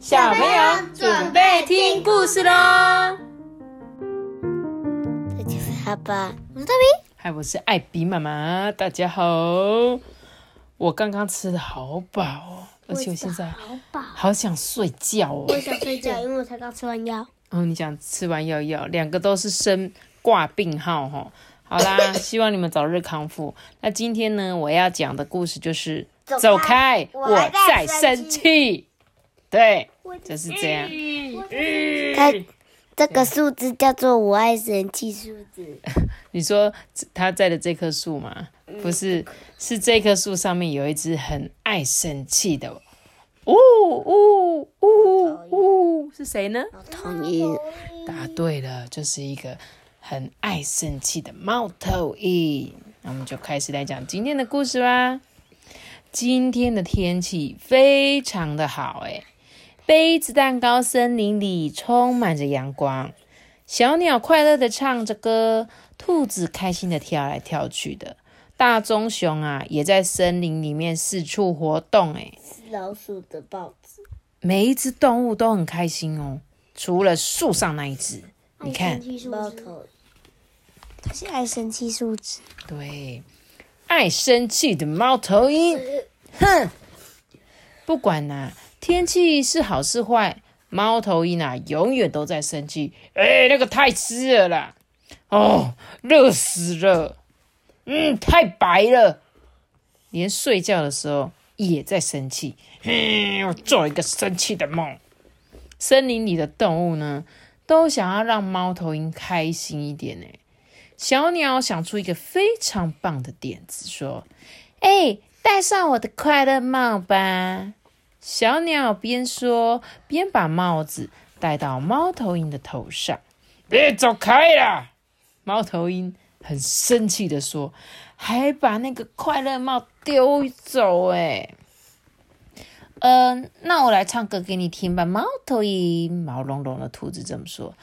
小朋友准备听故事喽！这就是爸爸，我是特比。嗨，我是艾比妈妈，大家好。我刚刚吃的好饱哦，而且我现在好饱，好想睡觉哦。我想睡觉，因为我才刚吃完药。哦，你想吃完药药，两个都是生挂病号哈。好啦，希望你们早日康复。那今天呢，我要讲的故事就是走开我我在生气。对，就是这样。它这个数字叫做我爱神气数字。你说它在的这棵树吗？不是，是这棵树上面有一只很爱生气的。呜呜呜呜，是谁呢？同意。答对了，就是一个很爱生气的猫头鹰。那我们就开始来讲今天的故事吧。今天的天气非常的好，诶，杯子蛋糕森林里充满着阳光，小鸟快乐的唱着歌，兔子开心的跳来跳去的，大棕熊啊也在森林里面四处活动，诶，老鼠的报纸。每一只动物都很开心哦，除了树上那一只，你看，猫头，它是爱生气数字。对，爱生气的猫头鹰，哼，不管呐、天气是好是坏，猫头鹰啊永远都在生气。哎，那个太湿了啦，哦，热死了，嗯，太白了，连睡觉的时候也在生气。嘿，我做一个生气的梦。森林里的动物呢，都想要让猫头鹰开心一点呢。小鸟想出一个非常棒的点子，说：“哎，戴上我的快乐帽吧！”小鸟边说边把帽子戴到猫头鹰的头上。别走开啦！猫头鹰很生气的说，还把那个快乐帽丢走。哎，嗯、那我来唱歌给你听吧。猫头鹰，毛茸茸的兔子这么说。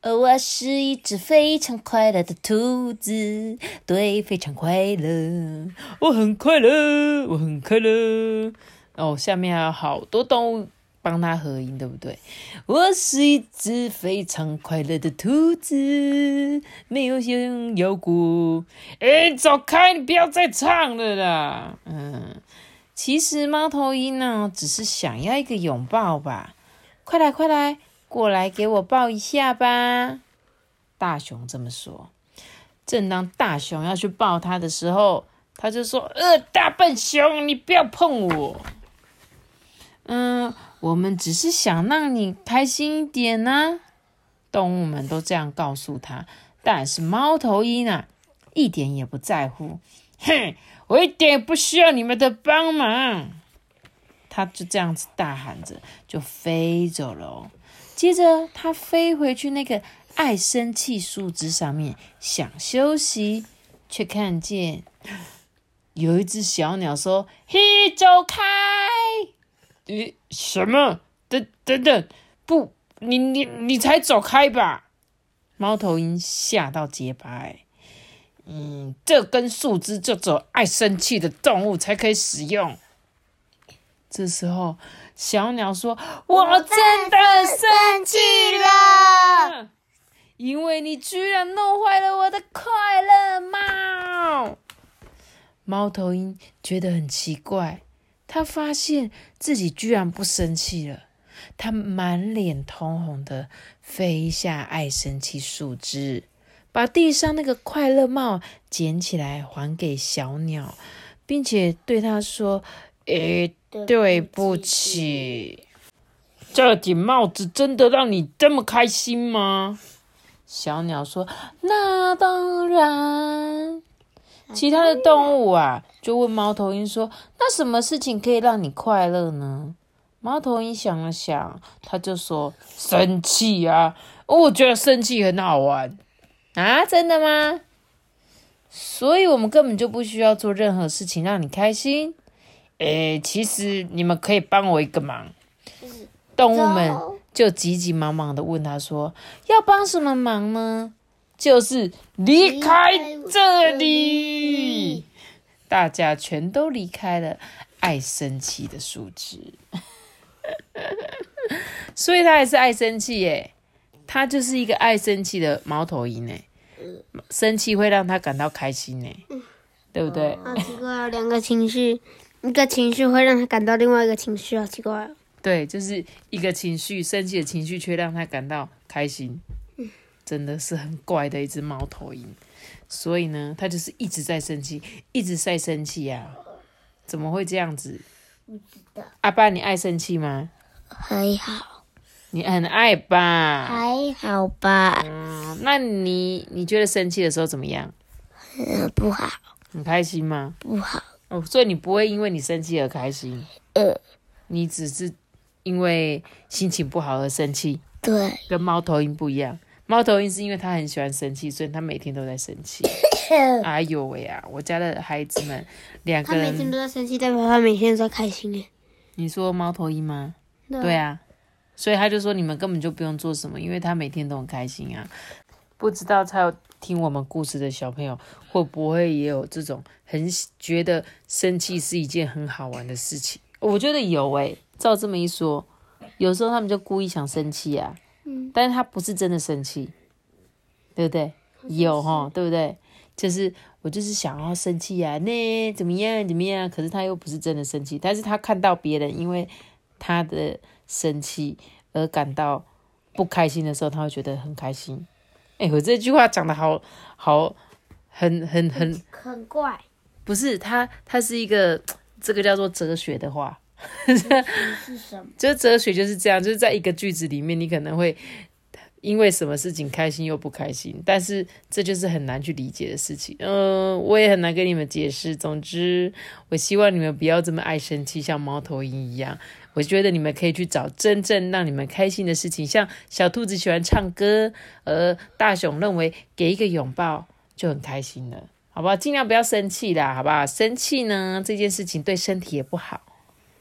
呃，我是一只非常快乐的兔子，对，非常快乐，我很快乐，我很快乐。哦，下面还有好多动物帮它合音，对不对？我是一只非常快乐的兔子，没有拥有过。哎，走开，你不要再唱了啦。嗯，其实猫头鹰呢，只是想要一个拥抱吧。快来，快来！过来给我抱一下吧。大熊这么说。正当大熊要去抱它的时候，他就说：“呃，大笨熊，你不要碰我。”嗯，我们只是想让你开心一点呢、动物们都这样告诉他，但是猫头鹰啊，一点也不在乎。哼，我一点也不需要你们的帮忙。他就这样子大喊着，就飞走了。接着，他飞回去那个爱生气树枝上面，想休息，却看见有一只小鸟说：“嘿，走开！”你，什么？等等等，不，你你你才走开吧！猫头鹰吓到结巴，哎，嗯，这根树枝就只有爱生气的动物才可以使用。这时候，小鸟说：“我真的生气了，因为你居然弄坏了我的快乐猫。”猫头鹰觉得很奇怪，他发现自己居然不生气了，他满脸通红的飞下爱生气树枝，把地上那个快乐帽捡起来还给小鸟，并且对他说：“诶。”对不起，这顶帽子真的让你这么开心吗？小鸟说：“那当然。”其他的动物啊，就问猫头鹰说：“那什么事情可以让你快乐呢？”猫头鹰想了想，他就说：“生气啊！我觉得生气很好玩啊，真的吗？所以我们根本就不需要做任何事情让你开心。”诶，其实你们可以帮我一个忙。动物们就急急忙忙的问他说：“要帮什么忙呢？”就是离开这里。大家全都离开了爱生气的树枝。所以他还是爱生气耶。他就是一个爱生气的猫头鹰呢。生气会让他感到开心呢，对不对？好奇怪哦，两个情绪，一个情绪会让他感到另外一个情绪，好奇怪哦。对，就是一个情绪，生气的情绪却让他感到开心，真的是很怪的一只猫头鹰。所以呢，他就是一直在生气，一直在生气呀。怎么会这样子？不知道。阿爸，你爱生气吗？还好，你很爱吧？还好吧，嗯，那你你觉得生气的时候怎么样？呃，不好，很开心吗？不好，哦，所以你不会因为你生气而开心，呃，你只是因为心情不好而生气，对，跟猫头鹰不一样。猫头鹰是因为它很喜欢生气，所以它每天都在生气。哎呦喂啊！我家的孩子们两个他每天，都在生气，代表他每天都在开心耶。你说猫头鹰吗？对对啊，所以他就说你们根本就不用做什么，因为他每天都很开心啊。不知道他有听我们故事的小朋友会不会也有这种很觉得生气是一件很好玩的事情？我觉得有诶、照这么一说，有时候他们就故意想生气啊，嗯，但是他不是真的生气，对不对？有哈，对不对？就是我就是想要生气啊，那怎么样怎么样？可是他又不是真的生气，但是他看到别人因为他的生气而感到不开心的时候，他会觉得很开心。哎、我这句话讲的好好，很很很很怪，不是他，他是一个这个叫做哲学的话，是什么？就是哲学就是这样，就是在一个句子里面，你可能会因为什么事情开心又不开心，但是这就是很难去理解的事情。嗯、我也很难跟你们解释。总之，我希望你们不要这么爱生气，像猫头鹰一样。我觉得你们可以去找真正让你们开心的事情，像小兔子喜欢唱歌，而大熊认为给一个拥抱就很开心了，好不好？尽量不要生气啦，好不好？生气呢这件事情对身体也不好。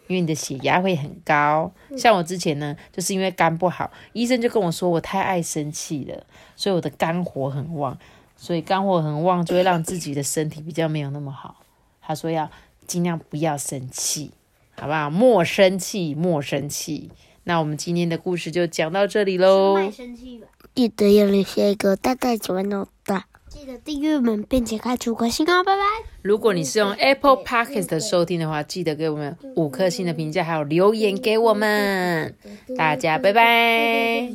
因为你的血压会很高。像我之前呢，就是因为肝不好，医生就跟我说我太爱生气了，所以我的肝火很旺，所以肝火很旺就会让自己的身体比较没有那么好。他说要尽量不要生气，好不好？莫生气，莫生气。那我们今天的故事就讲到这里喽。生气吧。记得要留下一个大大喜欢的大，记得订阅我们，并且开出颗星哦，拜拜。如果你是用 Apple Podcast 收听的话，记得给我们五颗星的评价，还有留言给我们。大家拜拜。